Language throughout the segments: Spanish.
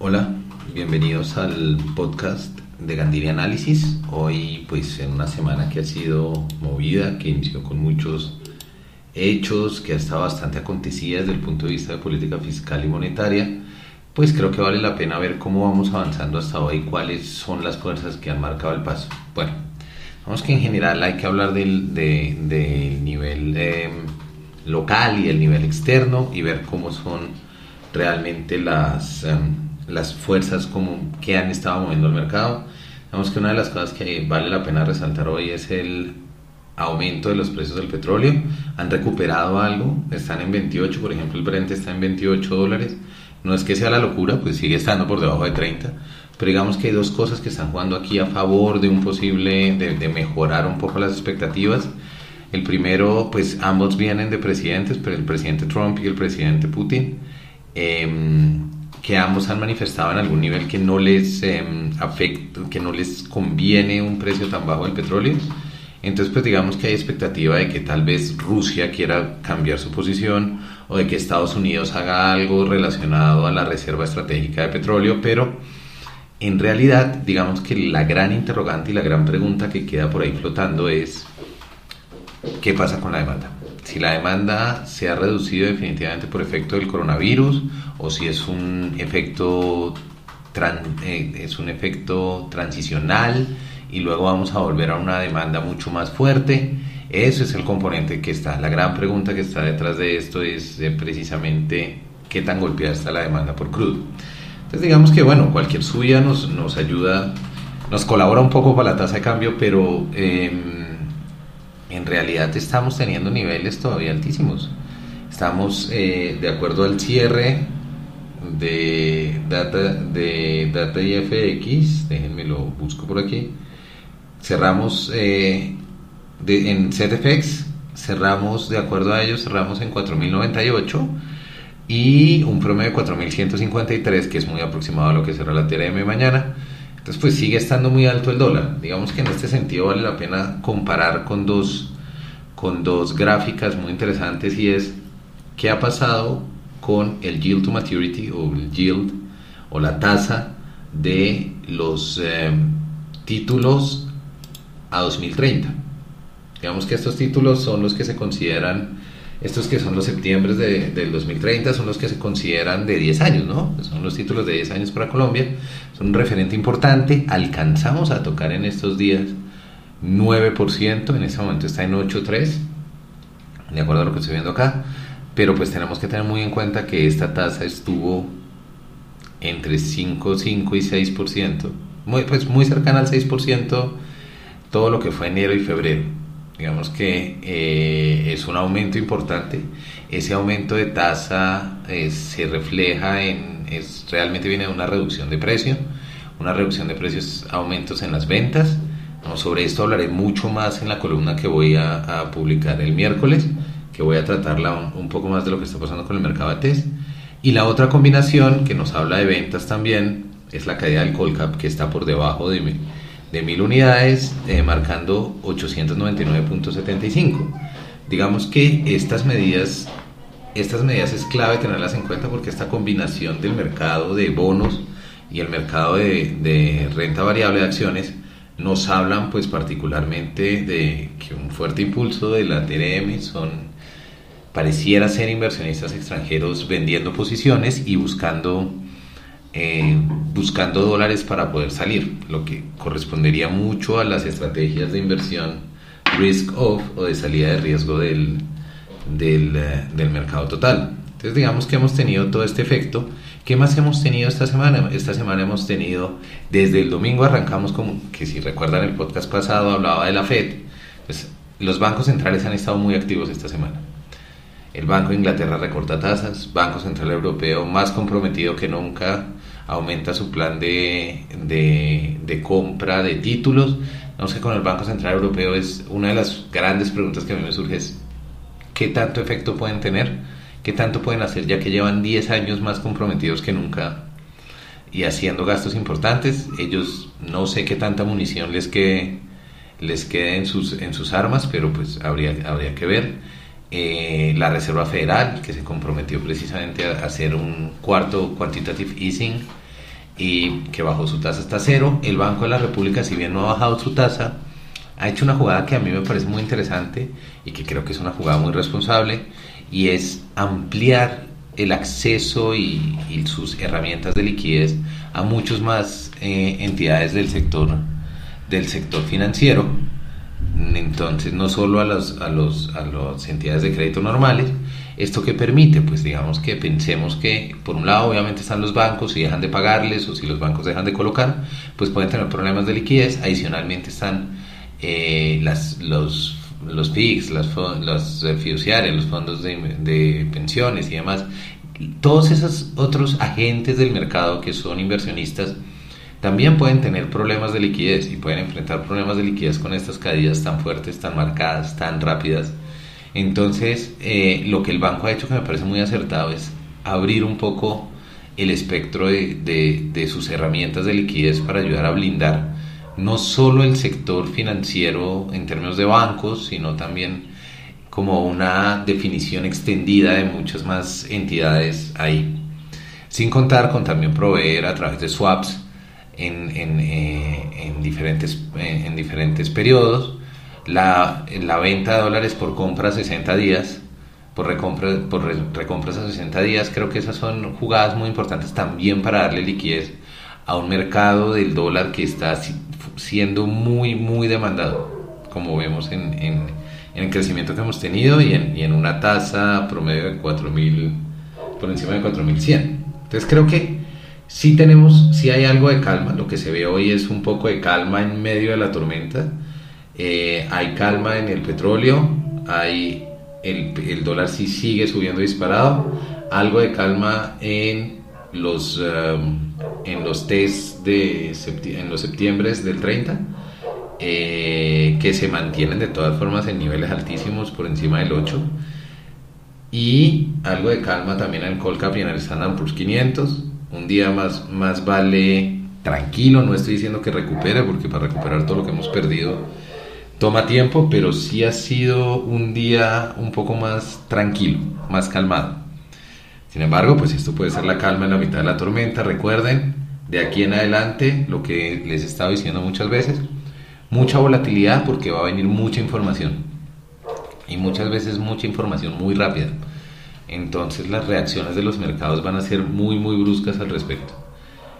Hola, bienvenidos al podcast de Gandini Análisis. Hoy, pues, en una semana que ha sido movida, que inició con muchos hechos, que ha estado bastante acontecida desde el punto de vista de política fiscal y monetaria, pues creo que vale la pena ver cómo vamos avanzando hasta hoy, cuáles son las fuerzas que han marcado el paso. Bueno, vamos que en general hay que hablar del, nivel eh, local y el nivel externo y ver cómo son realmente las... Em, las fuerzas como que han estado moviendo el mercado. Vemos que una de las cosas que vale la pena resaltar hoy es el aumento de los precios del petróleo. Han recuperado algo, están en 28, por ejemplo el Brent está en 28 dólares. No es que sea la locura, pues sigue estando por debajo de 30. Pero digamos que hay dos cosas que están jugando aquí a favor de un posible, de, mejorar un poco las expectativas. El primero, pues ambos vienen de presidentes, pero el presidente Trump y el presidente Putin. Eh, que ambos han manifestado en algún nivel que no les em, afecta, que no les conviene un precio tan bajo del petróleo. Entonces, pues digamos que hay expectativa de que tal vez Rusia quiera cambiar su posición o de que Estados Unidos haga algo relacionado a la reserva estratégica de petróleo, pero en realidad, digamos que la gran interrogante y la gran pregunta que queda por ahí flotando es, ¿qué pasa con la demanda? Si la demanda se ha reducido definitivamente por efecto del coronavirus o si es un efecto, eh, es un efecto transicional y luego vamos a volver a una demanda mucho más fuerte. Eso es el componente que está. La gran pregunta que está detrás de esto es eh, precisamente qué tan golpeada está la demanda por crudo. Entonces digamos que bueno, cualquier subida nos, nos ayuda, nos colabora un poco para la tasa de cambio, pero... Eh, en realidad estamos teniendo niveles todavía altísimos. Estamos, eh, de acuerdo al cierre de data, de data IFX, déjenme lo busco por aquí, cerramos eh, en ZFX, cerramos, de acuerdo a ellos, cerramos en 4.098 y un promedio de 4.153, que es muy aproximado a lo que será la TRM mañana. Entonces, pues sigue estando muy alto el dólar. Digamos que en este sentido vale la pena comparar con dos, con dos gráficas muy interesantes y es qué ha pasado con el yield to maturity o el yield o la tasa de los eh, títulos a 2030. Digamos que estos títulos son los que se consideran estos que son los septiembre de, del 2030 son los que se consideran de 10 años, ¿no? Son los títulos de 10 años para Colombia. Son un referente importante. Alcanzamos a tocar en estos días 9%. En este momento está en 8.3%, de acuerdo a lo que estoy viendo acá. Pero pues tenemos que tener muy en cuenta que esta tasa estuvo entre 5, 5 y 6%. Muy, pues muy cercana al 6% todo lo que fue enero y febrero. Digamos que eh, es un aumento importante. Ese aumento de tasa eh, se refleja en, es, realmente viene de una reducción de precio, una reducción de precios, aumentos en las ventas. sobre esto hablaré mucho más en la columna que voy a, publicar el miércoles, que voy a tratarla un, poco más de lo que está pasando con el mercado de test. Y la otra combinación que nos habla de ventas también es la caída del Colcap, que está por debajo de de 1000 unidades, eh, marcando 899.75. Digamos que estas medidas, estas medidas es clave tenerlas en cuenta porque esta combinación del mercado de bonos y el mercado de, renta variable de acciones nos hablan pues particularmente de que un fuerte impulso de la TRM son pareciera ser inversionistas extranjeros vendiendo posiciones y buscando eh, buscando dólares para poder salir, lo que correspondería mucho a las estrategias de inversión risk off o de salida de riesgo del, del, eh, del mercado total. Entonces digamos que hemos tenido todo este efecto. ¿Qué más hemos tenido esta semana? Esta semana hemos tenido, desde el domingo arrancamos como, que si recuerdan el podcast pasado hablaba de la Fed, pues los bancos centrales han estado muy activos esta semana. El Banco de Inglaterra recorta tasas, Banco Central Europeo más comprometido que nunca aumenta su plan de, de, compra de títulos. No sé, con el Banco Central Europeo es una de las grandes preguntas que a mí me surge es qué tanto efecto pueden tener, qué tanto pueden hacer ya que llevan 10 años más comprometidos que nunca y haciendo gastos importantes. Ellos no sé qué tanta munición les quede, les quede en, sus, en sus armas, pero pues habría, habría que ver. Eh, la Reserva Federal, que se comprometió precisamente a hacer un cuarto quantitative easing y que bajó su tasa hasta cero. El Banco de la República, si bien no ha bajado su tasa, ha hecho una jugada que a mí me parece muy interesante y que creo que es una jugada muy responsable y es ampliar el acceso y, sus herramientas de liquidez a muchos más eh, entidades del sector del sector financiero entonces no solo a, los, a, los, a las entidades de crédito normales esto que permite pues digamos que pensemos que por un lado obviamente están los bancos si dejan de pagarles o si los bancos dejan de colocar pues pueden tener problemas de liquidez. Adicionalmente están eh, las, los los PICs, las, los fiduciarios, los fondos de, pensiones y demás, todos esos otros agentes del mercado que son inversionistas también pueden tener problemas de liquidez y pueden enfrentar problemas de liquidez con estas caídas tan fuertes, tan marcadas, tan rápidas. Entonces, eh, lo que el banco ha hecho que me parece muy acertado es abrir un poco el espectro de, de, de sus herramientas de liquidez para ayudar a blindar no solo el sector financiero en términos de bancos, sino también como una definición extendida de muchas más entidades ahí. Sin contar con también proveer a través de swaps en, en, eh, diferentes, en, diferentes periodos la, la, venta de dólares por compra a 60 días, por, recompra, por recompras a 60 días, creo que esas son jugadas muy importantes también para darle liquidez a un mercado del dólar que está siendo muy, muy demandado, como vemos en, en, el crecimiento que hemos tenido y en, y en una tasa promedio de 4.000, por encima de 4.100. Entonces creo que sí tenemos, sí hay algo de calma, lo que se ve hoy es un poco de calma en medio de la tormenta, eh, hay calma en el petróleo, hay el, el, dólar sí sigue subiendo disparado, algo de calma en los... Um, en los test de en los septiembre del 30 eh, que se mantienen de todas formas en niveles altísimos por encima del 8 y algo de calma también en el Colcap y en el Standard Poor's 500 un día más, más vale tranquilo no estoy diciendo que recupere porque para recuperar todo lo que hemos perdido toma tiempo pero sí ha sido un día un poco más tranquilo más calmado sin embargo, pues esto puede ser la calma en la mitad de la tormenta. Recuerden, de aquí en adelante, lo que les he estado diciendo muchas veces, mucha volatilidad porque va a venir mucha información. Y muchas veces mucha información muy rápida. Entonces las reacciones de los mercados van a ser muy, muy bruscas al respecto.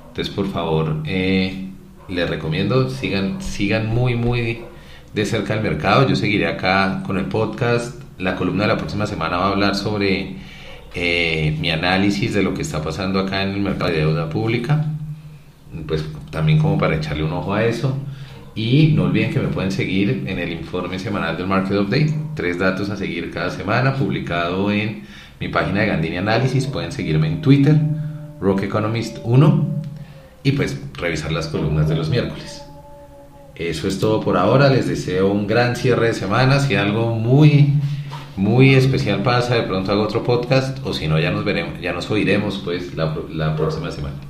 Entonces, por favor, eh, les recomiendo, sigan, sigan muy, muy de cerca el mercado. Yo seguiré acá con el podcast. La columna de la próxima semana va a hablar sobre eh, mi análisis de lo que está pasando acá en el mercado de deuda pública, pues también como para echarle un ojo a eso. Y no olviden que me pueden seguir en el informe semanal del Market Update, tres datos a seguir cada semana, publicado en mi página de Gandini Análisis. Pueden seguirme en Twitter, Rock Economist 1, y pues revisar las columnas de los miércoles. Eso es todo por ahora. Les deseo un gran cierre de semana. y algo muy muy especial pasa, de pronto hago otro podcast o si no ya nos veremos, ya nos oiremos pues la próxima semana.